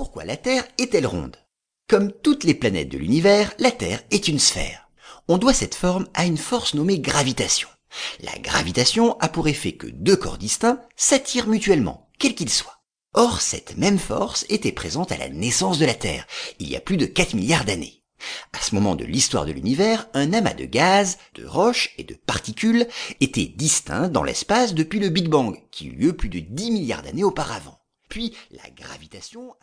Pourquoi la Terre est-elle ronde? Comme toutes les planètes de l'univers, la Terre est une sphère. On doit cette forme à une force nommée gravitation. La gravitation a pour effet que deux corps distincts s'attirent mutuellement, quels qu'ils soient. Or, cette même force était présente à la naissance de la Terre, il y a plus de 4 milliards d'années. À ce moment de l'histoire de l'univers, un amas de gaz, de roches et de particules était distinct dans l'espace depuis le Big Bang, qui eut lieu plus de 10 milliards d'années auparavant. Puis, la gravitation